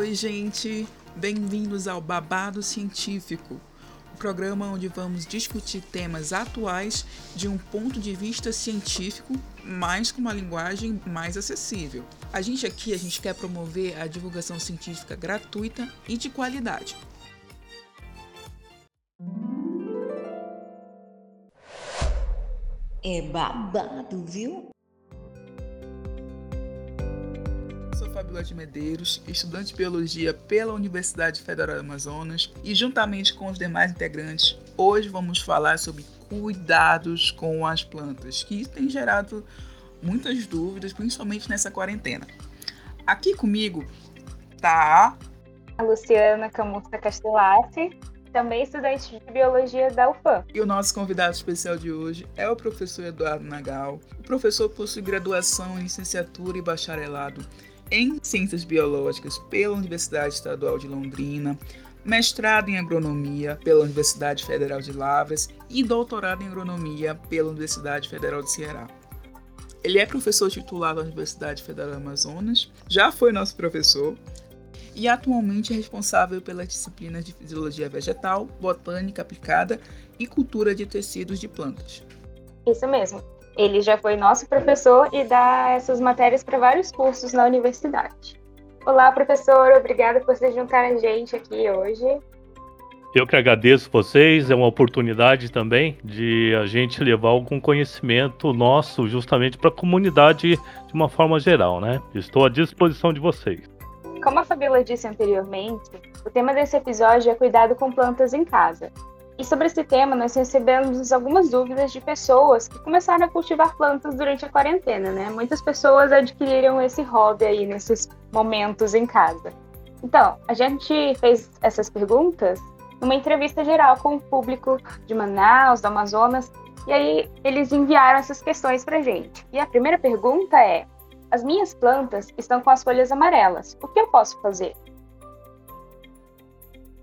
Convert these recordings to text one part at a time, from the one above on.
Oi, gente! Bem-vindos ao Babado Científico, o programa onde vamos discutir temas atuais de um ponto de vista científico, mas com uma linguagem mais acessível. A gente aqui a gente quer promover a divulgação científica gratuita e de qualidade. É babado, viu? Fabiola de Medeiros, estudante de Biologia pela Universidade Federal do Amazonas e juntamente com os demais integrantes, hoje vamos falar sobre cuidados com as plantas, que tem gerado muitas dúvidas, principalmente nessa quarentena. Aqui comigo tá a Luciana Camusta Castellati, também estudante de biologia da UFAM. E o nosso convidado especial de hoje é o professor Eduardo Nagal. O professor possui graduação em licenciatura e bacharelado em ciências biológicas pela Universidade Estadual de Londrina, mestrado em agronomia pela Universidade Federal de Lavras e doutorado em agronomia pela Universidade Federal de Ceará. Ele é professor titular da Universidade Federal do Amazonas, já foi nosso professor, e atualmente é responsável pelas disciplinas de fisiologia vegetal, botânica aplicada e cultura de tecidos de plantas. Isso mesmo. Ele já foi nosso professor e dá essas matérias para vários cursos na universidade. Olá, professor, obrigada por se juntar a gente aqui hoje. Eu que agradeço vocês, é uma oportunidade também de a gente levar algum conhecimento nosso justamente para a comunidade de uma forma geral, né? Estou à disposição de vocês. Como a Fabíola disse anteriormente, o tema desse episódio é cuidado com plantas em casa. E sobre esse tema, nós recebemos algumas dúvidas de pessoas que começaram a cultivar plantas durante a quarentena, né? Muitas pessoas adquiriram esse hobby aí nesses momentos em casa. Então, a gente fez essas perguntas numa entrevista geral com o público de Manaus, do Amazonas, e aí eles enviaram essas questões para gente. E a primeira pergunta é: as minhas plantas estão com as folhas amarelas. O que eu posso fazer?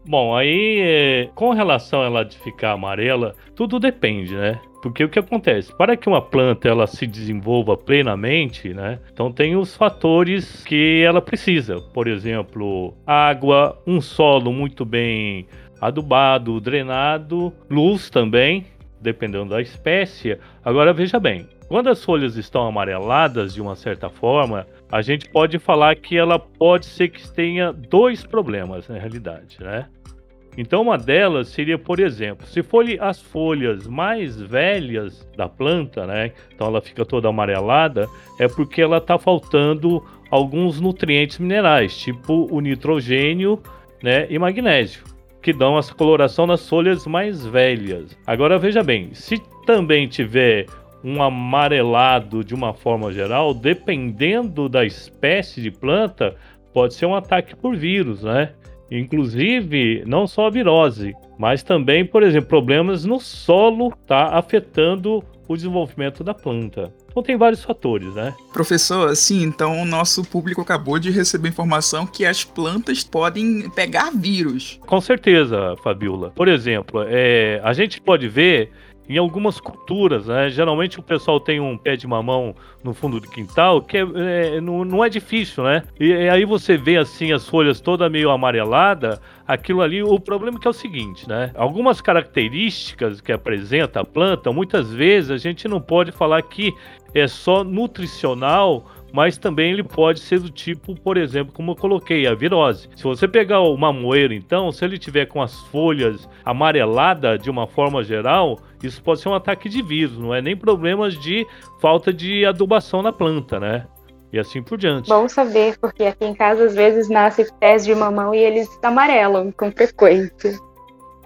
Bom, aí é, com relação a ela de ficar amarela, tudo depende, né? Porque o que acontece? Para que uma planta ela se desenvolva plenamente, né? Então tem os fatores que ela precisa. Por exemplo, água, um solo muito bem adubado, drenado, luz também, dependendo da espécie. Agora veja bem, quando as folhas estão amareladas de uma certa forma, a gente pode falar que ela pode ser que tenha dois problemas na realidade, né? Então uma delas seria, por exemplo, se for as folhas mais velhas da planta, né? Então ela fica toda amarelada, é porque ela está faltando alguns nutrientes minerais, tipo o nitrogênio, né, e magnésio, que dão essa coloração nas folhas mais velhas. Agora veja bem, se também tiver um amarelado de uma forma geral, dependendo da espécie de planta, pode ser um ataque por vírus, né? Inclusive, não só a virose, mas também, por exemplo, problemas no solo tá afetando o desenvolvimento da planta. Então tem vários fatores, né? Professor, assim, então o nosso público acabou de receber informação que as plantas podem pegar vírus. Com certeza, Fabiola. Por exemplo, é, a gente pode ver em algumas culturas, né? Geralmente o pessoal tem um pé de mamão no fundo do quintal, que é, é, não, não, é difícil, né? E, e, aí você vê assim as folhas toda meio amarelada, aquilo ali, o problema é que é o seguinte, né? Algumas características que apresenta a planta, muitas vezes a gente não pode falar que é só nutricional mas também ele pode ser do tipo, por exemplo, como eu coloquei, a virose. Se você pegar o mamoeiro, então, se ele tiver com as folhas amareladas de uma forma geral, isso pode ser um ataque de vírus, não é nem problemas de falta de adubação na planta, né? E assim por diante. Bom saber, porque aqui em casa às vezes nasce pés de mamão e eles amarelam com frequência.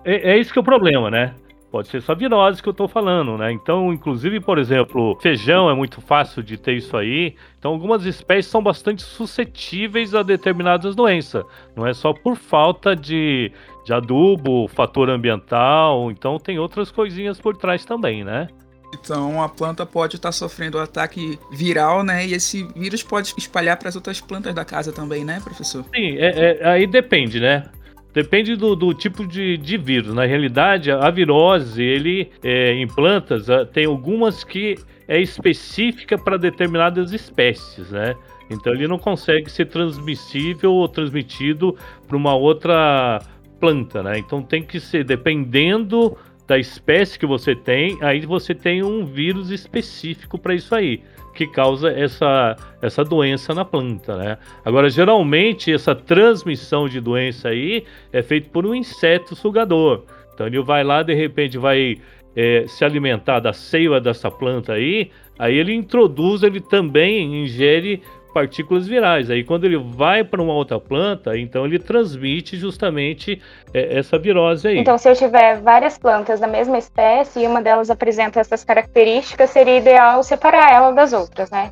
É, é isso que é o problema, né? Pode ser só virose que eu tô falando, né? Então, inclusive, por exemplo, feijão é muito fácil de ter isso aí. Então, algumas espécies são bastante suscetíveis a determinadas doenças. Não é só por falta de, de adubo, fator ambiental. Então, tem outras coisinhas por trás também, né? Então a planta pode estar sofrendo um ataque viral, né? E esse vírus pode espalhar para as outras plantas da casa também, né, professor? Sim, é, é, aí depende, né? Depende do, do tipo de, de, vírus. Na realidade, a virose, ele é, em plantas, tem algumas que é específica para determinadas espécies, né? Então ele não consegue ser transmissível ou transmitido para uma outra planta, né? Então tem que ser dependendo da espécie que você tem, aí você tem um vírus específico para isso aí, que causa essa, essa doença na planta, né? Agora, geralmente, essa transmissão de doença aí é feita por um inseto sugador. Então, ele vai lá, de repente, vai é, se alimentar da seiva dessa planta aí, aí ele introduz, ele também ingere partículas virais. Aí quando ele vai para uma outra planta, então ele transmite justamente é, essa virose aí. Então, se eu tiver várias plantas da mesma espécie e uma delas apresenta essas características, seria ideal separar ela das outras, né?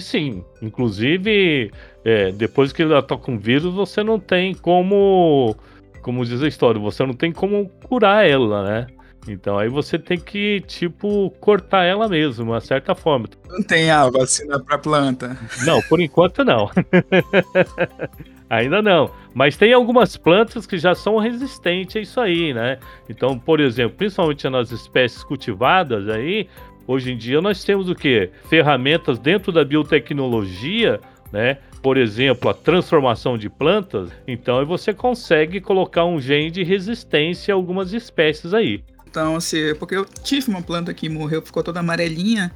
sim. Inclusive, é, depois que ela toca um vírus, você não tem como, como diz a história, você não tem como curar ela, né? Então aí você tem que, tipo, cortar ela mesmo, de uma certa forma. Não tem a vacina para planta. Não, por enquanto não. Ainda não. Mas tem algumas plantas que já são resistentes a isso aí, né? Então, por exemplo, principalmente nas espécies cultivadas aí, hoje em dia nós temos o quê? Ferramentas dentro da biotecnologia, né? Por exemplo, a transformação de plantas. Então, aí você consegue colocar um gene de resistência a algumas espécies aí. Então, assim, porque eu tive uma planta que morreu, ficou toda amarelinha,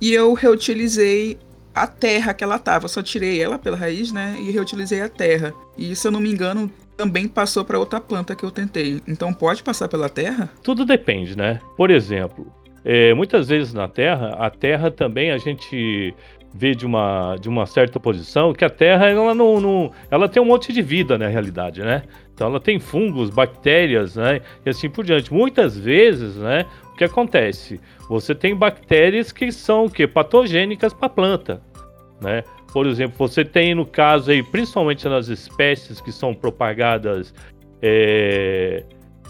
e eu reutilizei a terra que ela tava. Eu só tirei ela pela raiz, né? E reutilizei a terra. E se eu não me engano, também passou para outra planta que eu tentei. Então pode passar pela terra? Tudo depende, né? Por exemplo, é, muitas vezes na terra, a terra também a gente vê de uma, de uma certa posição que a terra ela não, não, ela tem um monte de vida na realidade, né? Então ela tem fungos, bactérias, né? E assim por diante. Muitas vezes, né? O que acontece? Você tem bactérias que são o quê? Patogênicas para a planta, né? Por exemplo, você tem no caso aí, principalmente nas espécies que são propagadas é,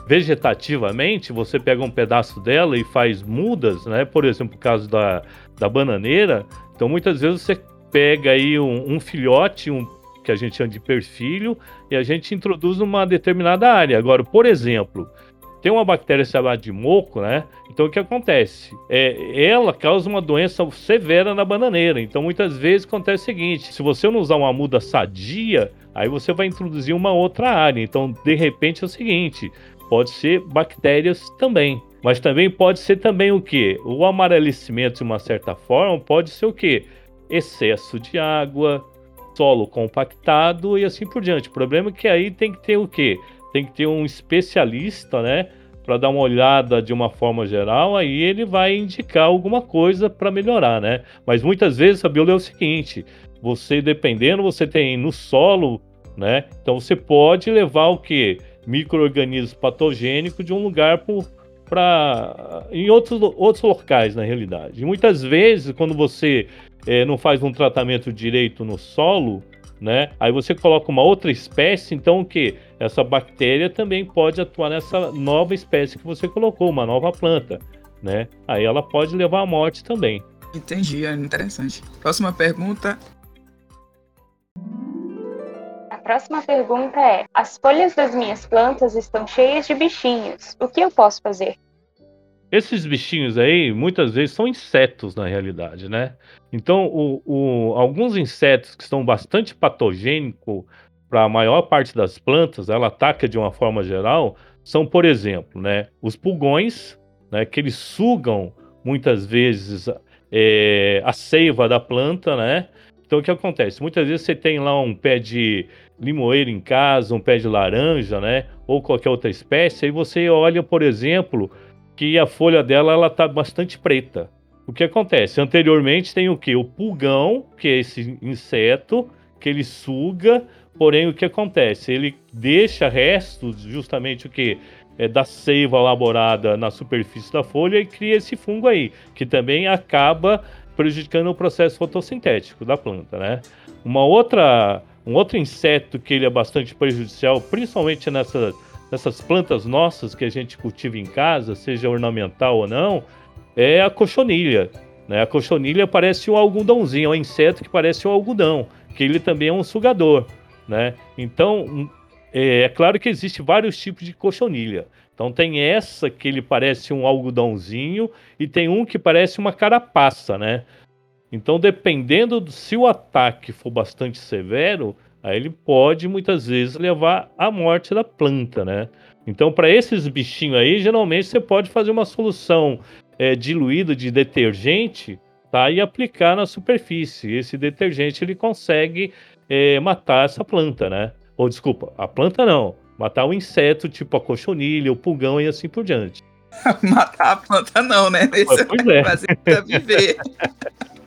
vegetativamente, você pega um pedaço dela e faz mudas, né? Por exemplo, o caso da, da bananeira. Então, muitas vezes você pega aí um, um filhote, um que a gente chama de perfilho, e a gente introduz numa determinada área. Agora, por exemplo, tem uma bactéria chamada de moco, né? Então o que acontece? É, ela causa uma doença severa na bananeira. Então muitas vezes acontece o seguinte: se você não usar uma muda sadia, aí você vai introduzir uma outra área. Então, de repente, é o seguinte: pode ser bactérias também. Mas também pode ser também o que? O amarelecimento, de uma certa forma, pode ser o que? Excesso de água, solo compactado e assim por diante. O problema é que aí tem que ter o quê? Tem que ter um especialista, né? Para dar uma olhada de uma forma geral, aí ele vai indicar alguma coisa para melhorar, né? Mas muitas vezes a é o seguinte: você dependendo, você tem no solo, né? Então você pode levar o que? Micro-organismos patogênicos de um lugar para em outros, outros locais, na realidade. E muitas vezes, quando você é, não faz um tratamento direito no solo, né? Aí você coloca uma outra espécie, então o que? Essa bactéria também pode atuar nessa nova espécie que você colocou, uma nova planta, né? Aí ela pode levar à morte também. Entendi, é interessante. Próxima pergunta. A próxima pergunta é: As folhas das minhas plantas estão cheias de bichinhos. O que eu posso fazer? Esses bichinhos aí, muitas vezes, são insetos na realidade, né? Então, o, o, alguns insetos que são bastante patogênicos para a maior parte das plantas, ela ataca de uma forma geral, são, por exemplo, né, os pulgões, né, que eles sugam muitas vezes é, a seiva da planta, né? Então, o que acontece? Muitas vezes você tem lá um pé de limoeiro em casa, um pé de laranja, né? Ou qualquer outra espécie, aí você olha, por exemplo, que a folha dela ela tá bastante preta. O que acontece? Anteriormente tem o que? O pulgão, que é esse inseto que ele suga, porém o que acontece? Ele deixa restos, justamente o que? É, da seiva elaborada na superfície da folha e cria esse fungo aí, que também acaba prejudicando o processo fotossintético da planta, né? Uma outra, um outro inseto que ele é bastante prejudicial, principalmente nessas nessas plantas nossas que a gente cultiva em casa, seja ornamental ou não, é a cochonilha. Né? A cochonilha parece um algodãozinho, é um inseto que parece um algodão, que ele também é um sugador. Né? Então, é, é claro que existe vários tipos de cochonilha. Então tem essa que ele parece um algodãozinho e tem um que parece uma carapaça, né? Então dependendo do, se o ataque for bastante severo, aí ele pode muitas vezes levar à morte da planta, né? Então para esses bichinhos aí, geralmente você pode fazer uma solução é, diluída de detergente, tá? E aplicar na superfície. Esse detergente ele consegue é, matar essa planta, né? Ou desculpa, a planta não Matar o um inseto, tipo a cochonilha, o pulgão e assim por diante. Matar a planta não, né? Esse pois é. Fazer viver.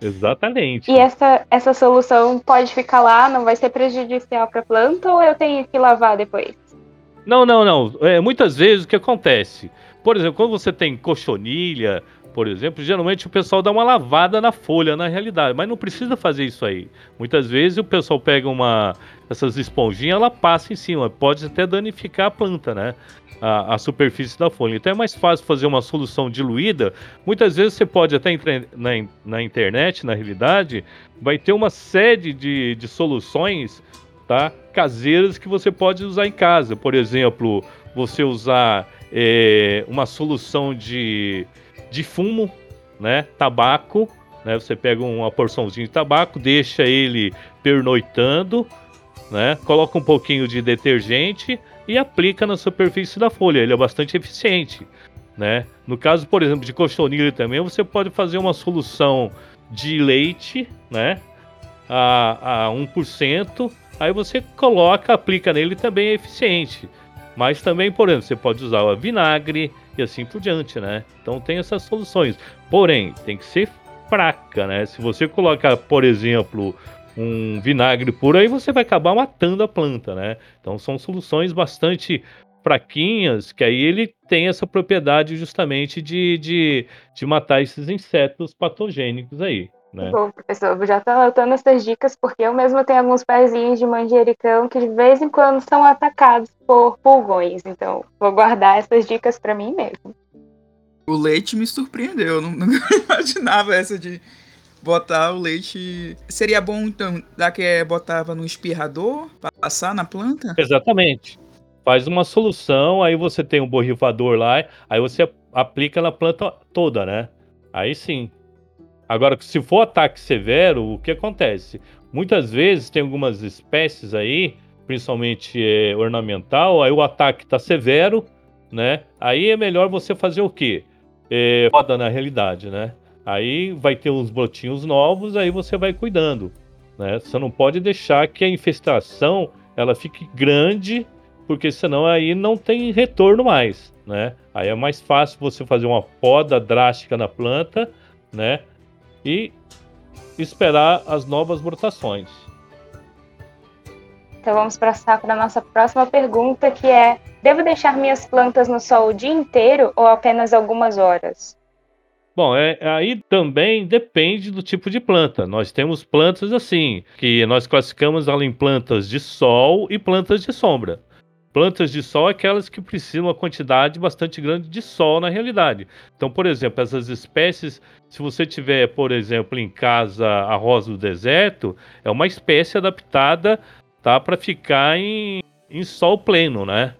Exatamente. E essa, essa solução pode ficar lá, não vai ser prejudicial para a planta ou eu tenho que lavar depois? Não, não, não. É, muitas vezes o que acontece? Por exemplo, quando você tem cochonilha, por exemplo, geralmente o pessoal dá uma lavada na folha, na realidade, mas não precisa fazer isso aí. Muitas vezes o pessoal pega uma essas esponjinhas, ela passa em cima, pode até danificar a planta, né? A, a, superfície da folha. Então é mais fácil fazer uma solução diluída. Muitas vezes você pode até entrar na, na internet, na realidade, vai ter uma série de, de soluções tá, caseiras que você pode usar em casa. Por exemplo, você usar é, uma solução de de fumo, né? Tabaco, né? Você pega uma porçãozinha de tabaco, deixa ele pernoitando, né? Coloca um pouquinho de detergente e aplica na superfície da folha. Ele é bastante eficiente, né? No caso, por exemplo, de cochonilha também, você pode fazer uma solução de leite, né? A, a 1%, aí você coloca, aplica nele também é eficiente. Mas também, por exemplo, você pode usar o vinagre, assim por diante, né? Então tem essas soluções. Porém, tem que ser fraca, né? Se você colocar, por exemplo, um vinagre por aí, você vai acabar matando a planta, né? Então são soluções bastante fraquinhas, que aí ele tem essa propriedade justamente de, de, de matar esses insetos patogênicos aí. Né? Bom, professor, eu já estou anotando essas dicas porque eu mesmo tenho alguns pezinhos de manjericão que de vez em quando são atacados por pulgões, então vou guardar essas dicas para mim mesmo. O leite me surpreendeu, não, não imaginava essa de botar o leite. Seria bom então, já que é, botava no espirrador para passar na planta? Exatamente. Faz uma solução, aí você tem um borrifador lá, aí você aplica na planta toda, né? Aí sim, Agora, se for ataque severo, o que acontece? Muitas vezes tem algumas espécies aí, principalmente é, ornamental, aí o ataque está severo, né? Aí é melhor você fazer o quê? É, na realidade, né? Aí vai ter uns brotinhos novos, aí você vai cuidando, né? Você não pode deixar que a infestação ela fique grande, porque senão aí não tem retorno mais, né? Aí é mais fácil você fazer uma poda drástica na planta, né? E esperar as novas brotações. Então vamos passar para a nossa próxima pergunta, que é: devo deixar minhas plantas no sol o dia inteiro ou apenas algumas horas? Bom, é, aí também depende do tipo de planta. Nós temos plantas assim, que nós classificamos ela em plantas de sol e plantas de sombra. Plantas de sol é aquelas que precisam uma quantidade bastante grande de sol na realidade. Então, por exemplo, essas espécies, se você tiver, por exemplo, em casa a rosa do deserto, é uma espécie adaptada tá, para ficar em, em sol pleno, né?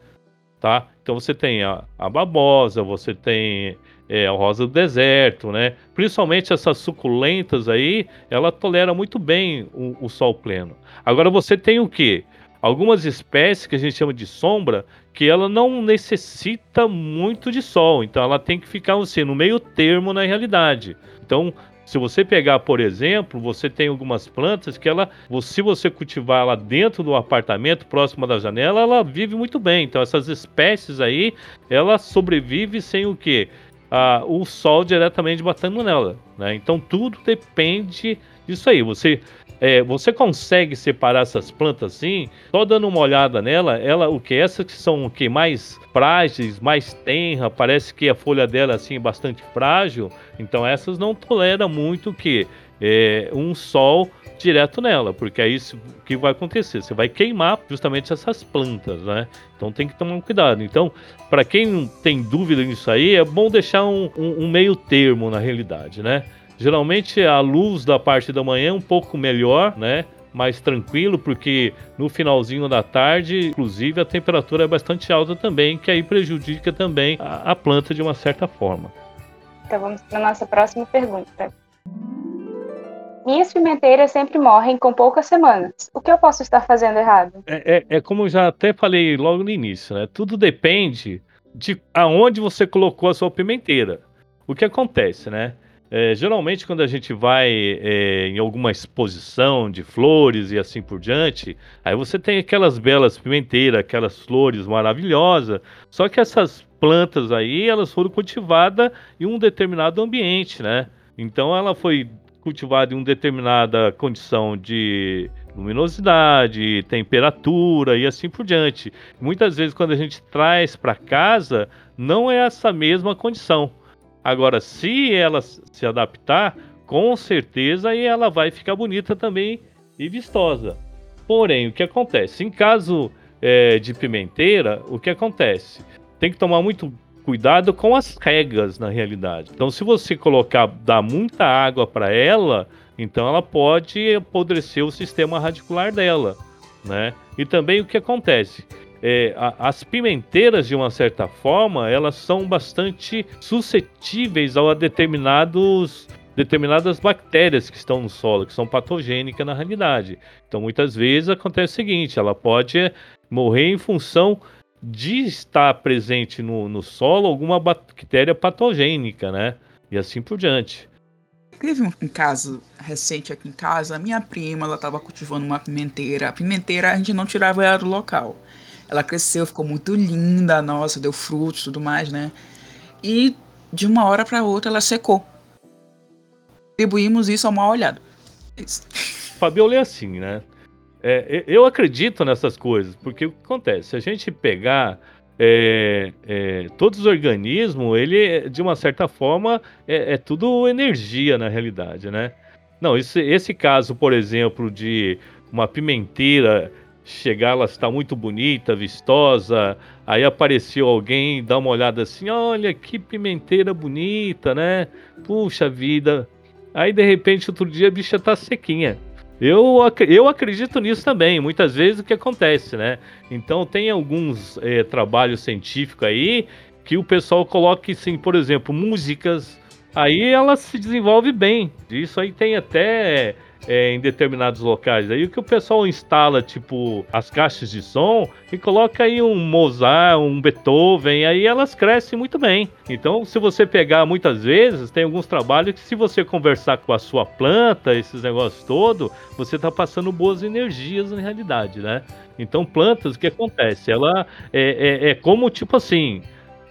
Tá? Então você tem a, a babosa, você tem é, a rosa do deserto, né? Principalmente essas suculentas aí, ela tolera muito bem o, o sol pleno. Agora você tem o que? Algumas espécies que a gente chama de sombra, que ela não necessita muito de sol, então ela tem que ficar assim, no meio termo na realidade. Então, se você pegar, por exemplo, você tem algumas plantas que ela, se você cultivar ela dentro do apartamento, próximo da janela, ela vive muito bem. Então essas espécies aí, ela sobrevive sem o que? Ah, o sol diretamente batendo nela. Né? Então tudo depende disso aí. Você é, você consegue separar essas plantas assim? Só dando uma olhada nela, ela, o que essas que são o que mais frágeis, mais tenra, parece que a folha dela assim é bastante frágil. Então essas não toleram muito que é, um sol direto nela, porque é isso que vai acontecer. Você vai queimar justamente essas plantas, né? Então tem que tomar cuidado. Então, para quem tem dúvida nisso aí, é bom deixar um, um, um meio termo na realidade, né? Geralmente a luz da parte da manhã é um pouco melhor, né? mais tranquilo, porque no finalzinho da tarde, inclusive, a temperatura é bastante alta também, que aí prejudica também a, a planta de uma certa forma. Então vamos para a nossa próxima pergunta. Minhas pimenteiras sempre morrem com poucas semanas. O que eu posso estar fazendo errado? É, é, é como eu já até falei logo no início, né? Tudo depende de aonde você colocou a sua pimenteira. O que acontece, né? É, geralmente, quando a gente vai é, em alguma exposição de flores e assim por diante, aí você tem aquelas belas pimenteiras, aquelas flores maravilhosas. Só que essas plantas aí, elas foram cultivadas em um determinado ambiente, né? Então, ela foi cultivada em uma determinada condição de luminosidade, temperatura e assim por diante. Muitas vezes, quando a gente traz para casa, não é essa mesma condição. Agora, se ela se adaptar, com certeza e ela vai ficar bonita também e vistosa. Porém, o que acontece? Em caso é, de pimenteira, o que acontece? Tem que tomar muito cuidado com as regas na realidade. Então, se você colocar, dar muita água para ela, então ela pode apodrecer o sistema radicular dela, né? E também o que acontece? É, a, as pimenteiras, de uma certa forma, elas são bastante suscetíveis a determinados determinadas bactérias que estão no solo, que são patogênicas na realidade. Então, muitas vezes acontece o seguinte: ela pode morrer em função de estar presente no, no solo alguma bactéria patogênica, né? E assim por diante. Teve um caso recente aqui em casa, minha prima, ela estava cultivando uma pimenteira. A pimenteira a gente não tirava ela do local. Ela cresceu, ficou muito linda, nossa, deu frutos tudo mais, né? E de uma hora para outra ela secou. Atribuímos isso ao mal olhado. É. Fabiola é assim, né? É, eu acredito nessas coisas, porque o que acontece? Se a gente pegar é, é, todos os organismos, ele, de uma certa forma, é, é, tudo energia na realidade, né? Não, esse, esse caso, por exemplo, de uma pimenteira chegar, ela está muito bonita, vistosa. Aí apareceu alguém, dá uma olhada assim: olha que pimenteira bonita, né? Puxa vida. Aí de repente, outro dia a bicha tá sequinha. Eu, eu acredito nisso também, muitas vezes o que acontece, né? Então tem alguns é, trabalhos científicos aí que o pessoal coloca assim, por exemplo, músicas, aí ela se desenvolve bem. Isso aí tem até é, em determinados locais. Aí o que o pessoal instala, tipo, as caixas de som e coloca aí um Mozart, um Beethoven, aí elas crescem muito bem. Então, se você pegar muitas vezes, tem alguns trabalhos que se você conversar com a sua planta, esses negócios todos, você tá passando boas energias na realidade, né? Então, plantas, o que acontece? Ela é, é, é como, tipo assim,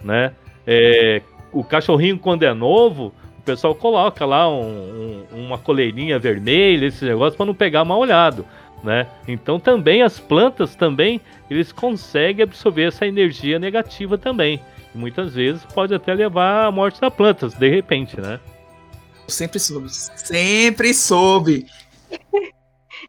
né? É, o cachorrinho, quando é novo, o pessoal coloca lá um, um, uma coleirinha vermelha, esse negócio, para não pegar mal olhado. Né? Então também as plantas também eles conseguem absorver essa energia negativa também. E muitas vezes pode até levar à morte das plantas, de repente, né? Sempre soube, sempre soube.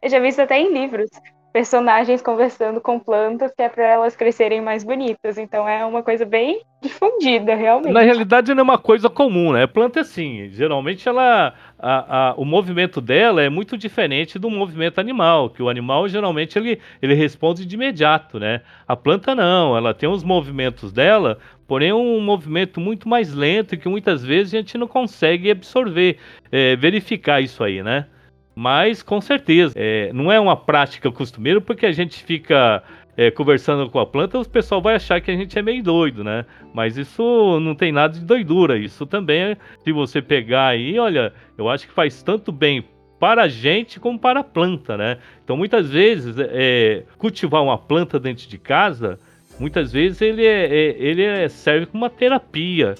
Eu já vi isso até em livros personagens conversando com plantas que é para elas crescerem mais bonitas. Então é uma coisa bem difundida, realmente. Na realidade não é uma coisa comum, né? Planta é assim, geralmente ela a, a, o movimento dela é muito diferente do movimento animal, que o animal geralmente ele, ele responde de imediato, né? A planta não, ela tem os movimentos dela, porém um movimento muito mais lento e que muitas vezes a gente não consegue absorver, é, verificar isso aí, né? Mas com certeza, é, não é uma prática costumeira porque a gente fica é, conversando com a planta, o pessoal vai achar que a gente é meio doido, né? Mas isso não tem nada de doidura. Isso também, se você pegar aí, olha, eu acho que faz tanto bem para a gente como para a planta, né? Então muitas vezes é, cultivar uma planta dentro de casa, muitas vezes ele, é, é ele é, serve como uma terapia.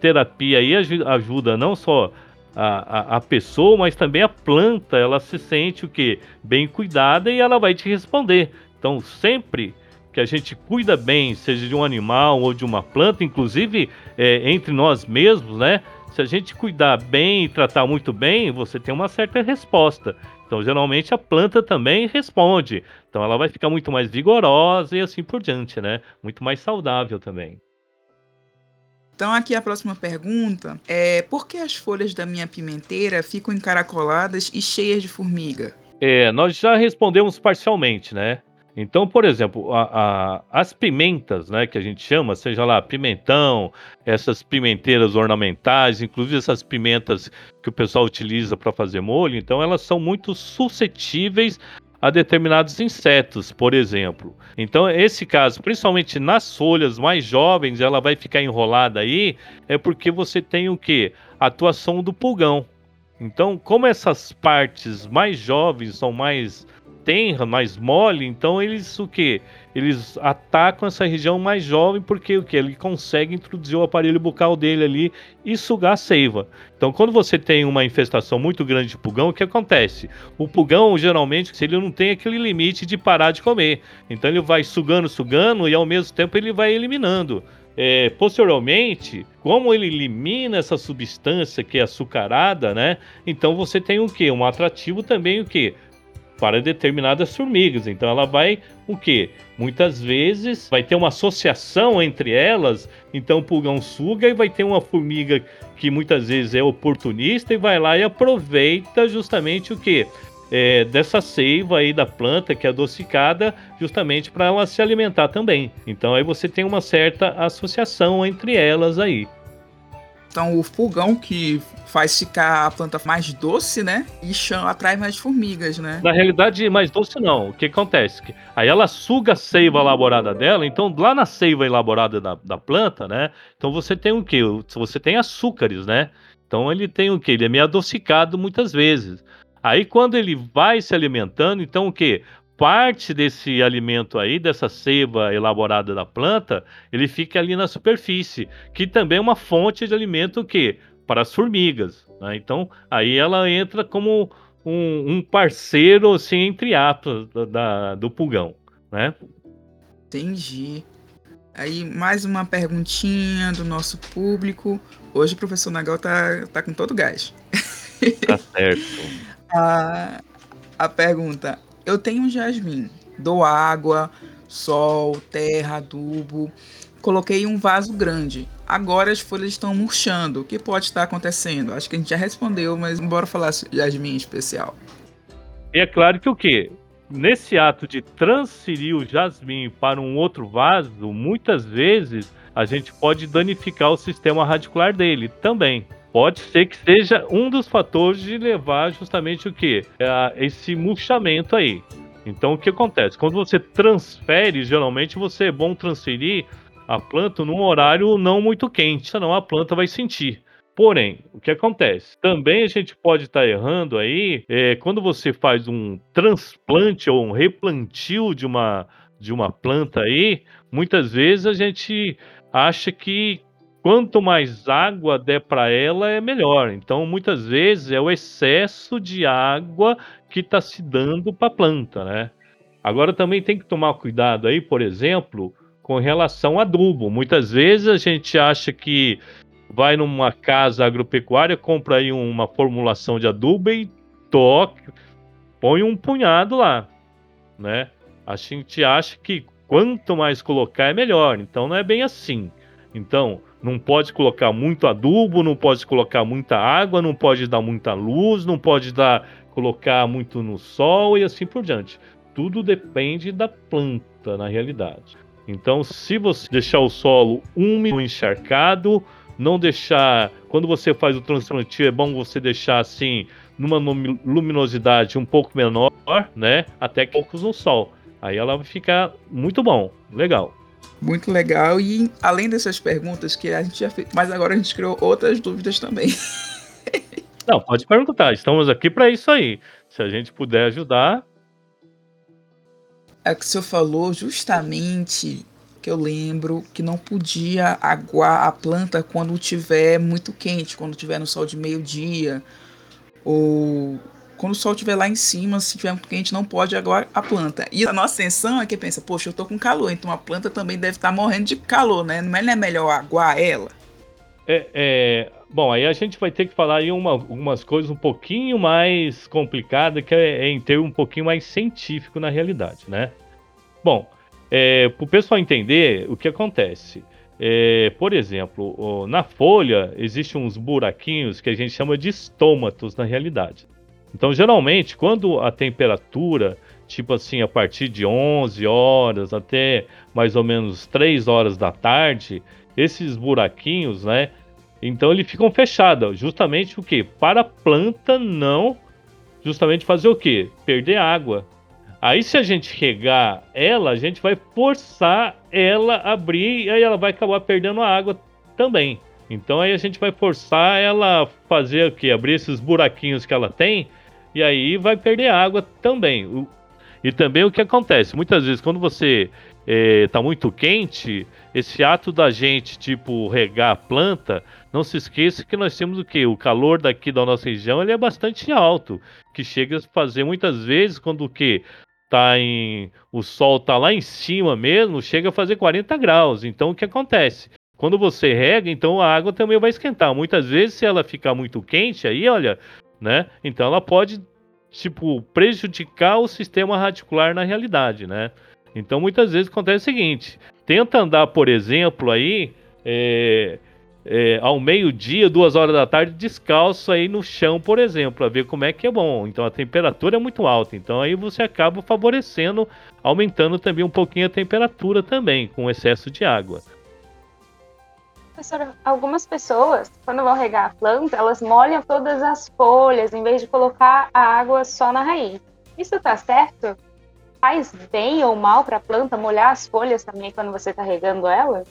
Terapia aí ajuda não só a, a, a, pessoa, mas também a planta, ela se sente o que? Bem cuidada e ela vai te responder. Então, sempre que a gente cuida bem, seja de um animal ou de uma planta, inclusive é, entre nós mesmos, né? Se a gente cuidar bem e tratar muito bem, você tem uma certa resposta. Então, geralmente a planta também responde. Então, ela vai ficar muito mais vigorosa e assim por diante, né? Muito mais saudável também. Então, aqui a próxima pergunta é: por que as folhas da minha pimenteira ficam encaracoladas e cheias de formiga? É, nós já respondemos parcialmente, né? Então, por exemplo, a, a, as pimentas, né, que a gente chama, seja lá pimentão, essas pimenteiras ornamentais, inclusive essas pimentas que o pessoal utiliza para fazer molho, então elas são muito suscetíveis a determinados insetos, por exemplo. Então, esse caso, principalmente nas folhas mais jovens, ela vai ficar enrolada aí, é porque você tem o que? Atuação do pulgão. Então, como essas partes mais jovens são mais tenra, mais mole, então eles o que? Eles atacam essa região mais jovem porque o que? Ele consegue introduzir o aparelho bucal dele ali e sugar a seiva. Então, quando você tem uma infestação muito grande de pulgão, o que acontece? O pulgão, geralmente, se ele não tem aquele limite de parar de comer, então ele vai sugando, sugando e ao mesmo tempo ele vai eliminando. É, posteriormente, como ele elimina essa substância que é açucarada, né? Então você tem o que? Um atrativo também o que? Para determinadas formigas. Então ela vai o quê? Muitas vezes vai ter uma associação entre elas, então o pulgão suga e vai ter uma formiga que muitas vezes é oportunista e vai lá e aproveita justamente o que? É, dessa seiva aí da planta que é adocicada, justamente para ela se alimentar também. Então aí você tem uma certa associação entre elas aí. Então o pulgão que faz ficar a planta mais doce, né? E chama, atrai mais formigas, né? Na realidade, mais doce não. O que acontece? Aí ela suga a seiva elaborada dela, então lá na seiva elaborada da, da planta, né? Então você tem o quê? Você tem açúcares, né? Então ele tem o quê? Ele é meio adocicado muitas vezes. Aí quando ele vai se alimentando, então o quê? Parte desse alimento aí, dessa seiva elaborada da planta, ele fica ali na superfície, que também é uma fonte de alimento que para as formigas. Né? Então aí ela entra como um, um parceiro assim entre aspas da, da, do pulgão, né? Entendi. Aí mais uma perguntinha do nosso público. Hoje o professor Nagal tá, tá com todo gás. Tá certo. a, a pergunta: eu tenho um jasmim, dou água, sol, terra, adubo. Coloquei um vaso grande. Agora as folhas estão murchando. O que pode estar acontecendo? Acho que a gente já respondeu, mas bora falar jasmim especial. E é claro que o quê? Nesse ato de transferir o jasmim para um outro vaso, muitas vezes a gente pode danificar o sistema radicular dele também pode ser que seja um dos fatores de levar justamente o que? É esse murchamento aí. Então o que acontece? Quando você transfere, geralmente você é bom transferir a planta num horário não muito quente, senão a planta vai sentir. Porém, o que acontece? Também a gente pode estar tá errando aí é, quando você faz um transplante ou um replantio de uma, de uma planta aí, muitas vezes a gente acha que quanto mais água der para ela, é melhor. Então, muitas vezes é o excesso de água que está se dando para a planta, né? Agora também tem que tomar cuidado aí, por exemplo, com relação ao adubo. Muitas vezes a gente acha que vai numa casa agropecuária, compra aí uma formulação de adubo e toque, põe um punhado lá, né? A gente acha que quanto mais colocar é melhor. Então não é bem assim. Então, não pode colocar muito adubo, não pode colocar muita água, não pode dar muita luz, não pode dar colocar muito no sol e assim por diante. Tudo depende da planta na realidade. Então, se você deixar o solo úmido, encharcado, não deixar, quando você faz o transplantio, é bom você deixar assim numa luminosidade um pouco menor, né, até que poucos no sol. Aí ela vai ficar muito bom, legal. Muito legal. E além dessas perguntas que a gente já fez, mas agora a gente criou outras dúvidas também. Não, pode perguntar. Estamos aqui para isso aí. Se a gente puder ajudar. É que o senhor falou justamente que eu lembro que não podia aguar a planta quando tiver muito quente, quando tiver no sol de meio-dia ou quando o sol estiver lá em cima, se tiver muito quente, não pode agora a planta. E a nossa sensação é que pensa, poxa, eu tô com calor, então a planta também deve estar tá morrendo de calor, né? Não é melhor aguar ela? É, é, bom, aí a gente vai ter que falar aí uma, algumas coisas um pouquinho mais complicadas, que é, é em ter um pouquinho mais científico na realidade, né? Bom, é, para o pessoal entender o que acontece. É, por exemplo, na folha existem uns buraquinhos que a gente chama de estômatos na realidade. Então, geralmente, quando a temperatura, tipo assim, a partir de 11 horas até mais ou menos 3 horas da tarde, esses buraquinhos, né? Então eles ficam fechados, justamente o que? Para a planta não justamente fazer o que? Perder água. Aí se a gente regar ela, a gente vai forçar ela a abrir e aí ela vai acabar perdendo a água também. Então aí a gente vai forçar ela a fazer o que? Abrir esses buraquinhos que ela tem e aí vai perder água também. O, e também o que acontece? Muitas vezes quando você está é, muito quente, esse ato da gente, tipo, regar a planta, não se esqueça que nós temos o que? O calor daqui da nossa região ele é bastante alto, que chega a fazer muitas vezes quando o que? Tá em. O sol tá lá em cima mesmo, chega a fazer 40 graus. Então o que acontece? Quando você rega, então a água também vai esquentar. Muitas vezes, se ela ficar muito quente, aí, olha, né? Então ela pode, tipo, prejudicar o sistema radicular na realidade, né? Então muitas vezes acontece o seguinte: tenta andar, por exemplo, aí é, é, ao meio-dia, duas horas da tarde, descalço aí no chão, por exemplo, para ver como é que é bom. Então a temperatura é muito alta, então aí você acaba favorecendo, aumentando também um pouquinho a temperatura também, com excesso de água. Professora, algumas pessoas, quando vão regar a planta, elas molham todas as folhas, em vez de colocar a água só na raiz. Isso está certo? faz bem ou mal para a planta molhar as folhas também quando você está regando ela?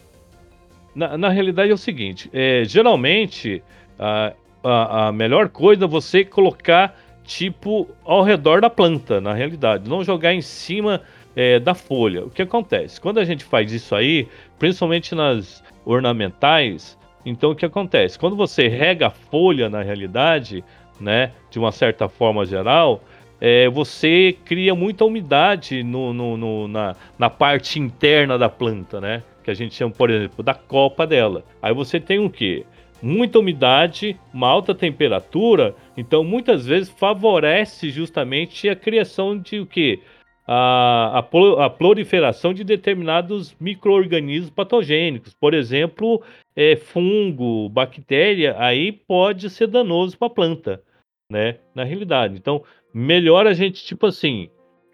Na, na realidade é o seguinte, é, geralmente a, a, a, melhor coisa é você colocar tipo ao redor da planta, na realidade, não jogar em cima é, da folha. O que acontece? Quando a gente faz isso aí, principalmente nas ornamentais, então o que acontece? Quando você rega a folha na realidade, né, de uma certa forma geral, é, você cria muita umidade no, no, no, na, na parte interna da planta, né? Que a gente chama, por exemplo, da copa dela. Aí você tem o quê? Muita umidade, uma alta temperatura, então muitas vezes favorece justamente a criação de o quê? A, a, a proliferação de determinados micro-organismos patogênicos. Por exemplo, é, fungo, bactéria, aí pode ser danoso para a planta, né? Na realidade. Então, melhor a gente, tipo assim,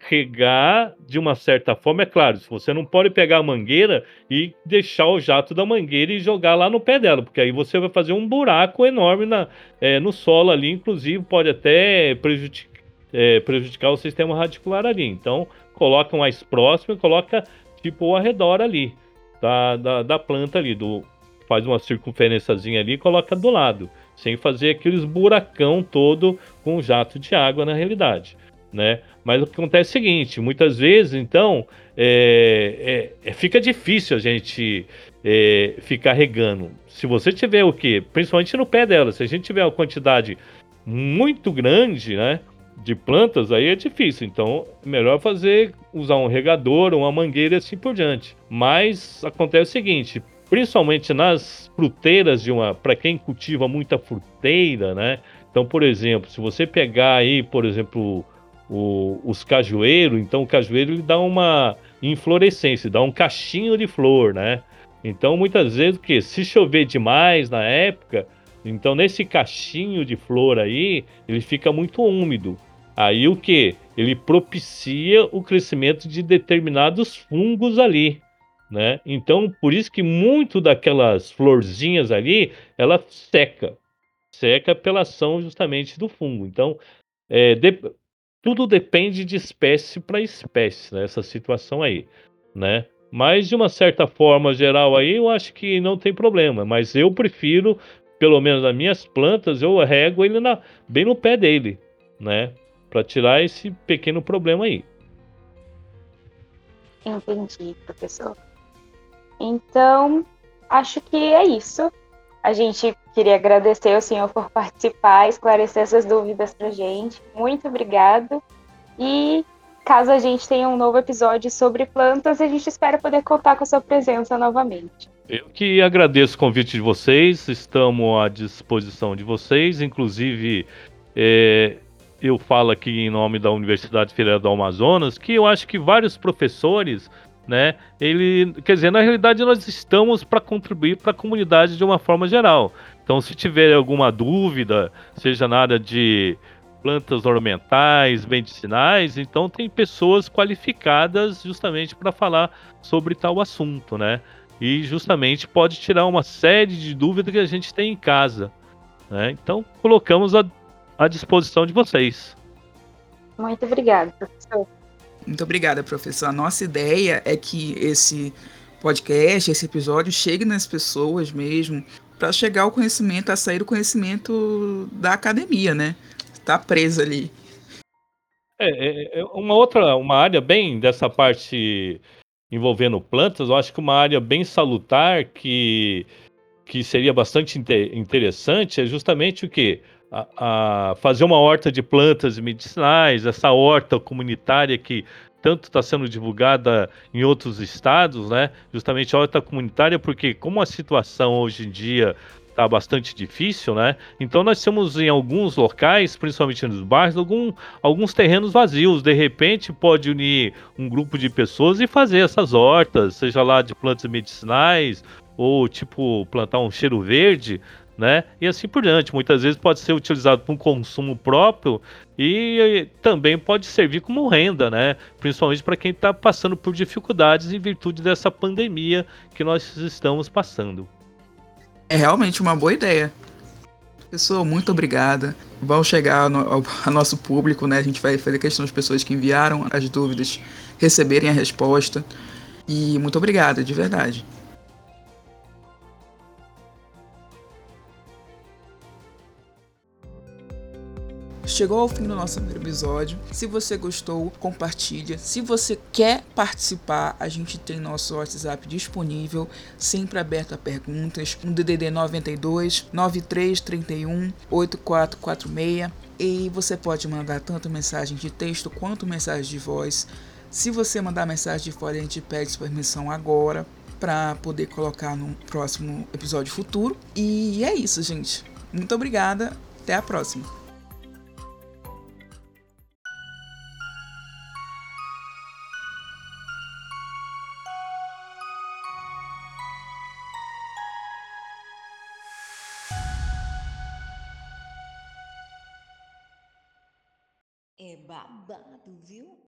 regar de uma certa forma, é claro, se você não pode pegar a mangueira e deixar o jato da mangueira e jogar lá no pé dela, porque aí você vai fazer um buraco enorme na, é, no solo ali, inclusive pode até prejudicar, é, prejudicar o sistema radicular ali. Então, coloca mais próximo coloca tipo ao redor ali da, da, da planta ali, do, faz uma circunferênciazinha ali e coloca do lado sem fazer aqueles buracão todo com jato de água na realidade, né? Mas o que acontece é o seguinte, muitas vezes, então, é, é, é fica difícil a gente é, ficar regando. Se você tiver o que, principalmente no pé dela, se a gente tiver uma quantidade muito grande, né? De plantas, aí é difícil. Então, melhor fazer, usar um regador, uma mangueira e assim por diante. Mas acontece o seguinte: principalmente nas fruteiras de uma, para quem cultiva muita fruteira, né? Então, por exemplo, se você pegar aí, por exemplo, o, os cajueiros, então o cajueiro ele dá uma inflorescência, dá um cachinho de flor, né? Então, muitas vezes, que se chover demais na época, então nesse cachinho de flor aí, ele fica muito úmido. Aí o que? Ele propicia o crescimento de determinados fungos ali né? Então, por isso que muito daquelas florzinhas ali, ela seca. Seca pela ação justamente do fungo. Então, é, de, tudo depende de espécie para espécie, né? Essa situação aí, né? Mas de uma certa forma geral aí, eu acho que não tem problema. Mas eu prefiro, pelo menos nas minhas plantas, eu rego ele na, bem no pé dele, né? Para tirar esse pequeno problema aí. Entendi, professor. Então, acho que é isso. A gente queria agradecer ao senhor por participar, esclarecer essas dúvidas para gente. Muito obrigado. E caso a gente tenha um novo episódio sobre plantas, a gente espera poder contar com a sua presença novamente. Eu que agradeço o convite de vocês, estamos à disposição de vocês, inclusive é, eu falo aqui em nome da Universidade Federal do Amazonas que eu acho que vários professores né? Ele, quer dizer, na realidade nós estamos para contribuir para a comunidade de uma forma geral. Então, se tiver alguma dúvida, seja na área de plantas ornamentais, medicinais, então tem pessoas qualificadas justamente para falar sobre tal assunto, né? E justamente pode tirar uma série de dúvidas que a gente tem em casa. Né? Então colocamos à, à disposição de vocês. Muito obrigada, professor. Muito obrigada, professor. A nossa ideia é que esse podcast, esse episódio, chegue nas pessoas mesmo, para chegar ao conhecimento, a sair o conhecimento da academia, né? Tá preso ali. É, é, é, uma outra, uma área bem dessa parte envolvendo plantas, eu acho que uma área bem salutar que, que seria bastante interessante é justamente o que? A, a fazer uma horta de plantas medicinais, essa horta comunitária que tanto está sendo divulgada em outros estados, né? Justamente a horta comunitária, porque como a situação hoje em dia está bastante difícil, né? Então nós temos em alguns locais, principalmente nos bairros, algum, alguns terrenos vazios. De repente pode unir um grupo de pessoas e fazer essas hortas, seja lá de plantas medicinais ou tipo plantar um cheiro verde, né? E assim por diante. Muitas vezes pode ser utilizado para um consumo próprio e também pode servir como renda, né? Principalmente para quem está passando por dificuldades em virtude dessa pandemia que nós estamos passando. É realmente uma boa ideia. Pessoal, muito obrigada. Vão chegar no, ao, ao, nosso público, né? A gente vai fazer questão das pessoas que enviaram as dúvidas receberem a resposta. E muito obrigada, de verdade. Chegou ao fim do nosso primeiro episódio. Se você gostou, compartilha. Se você quer participar, a gente tem nosso WhatsApp disponível, sempre aberto a perguntas. Um DDD 92 9331 8446. E você pode mandar tanto mensagem de texto quanto mensagem de voz. Se você mandar mensagem de voz, a gente pede permissão agora para poder colocar no próximo episódio futuro. E é isso, gente. Muito obrigada. Até a próxima. É babado, viu?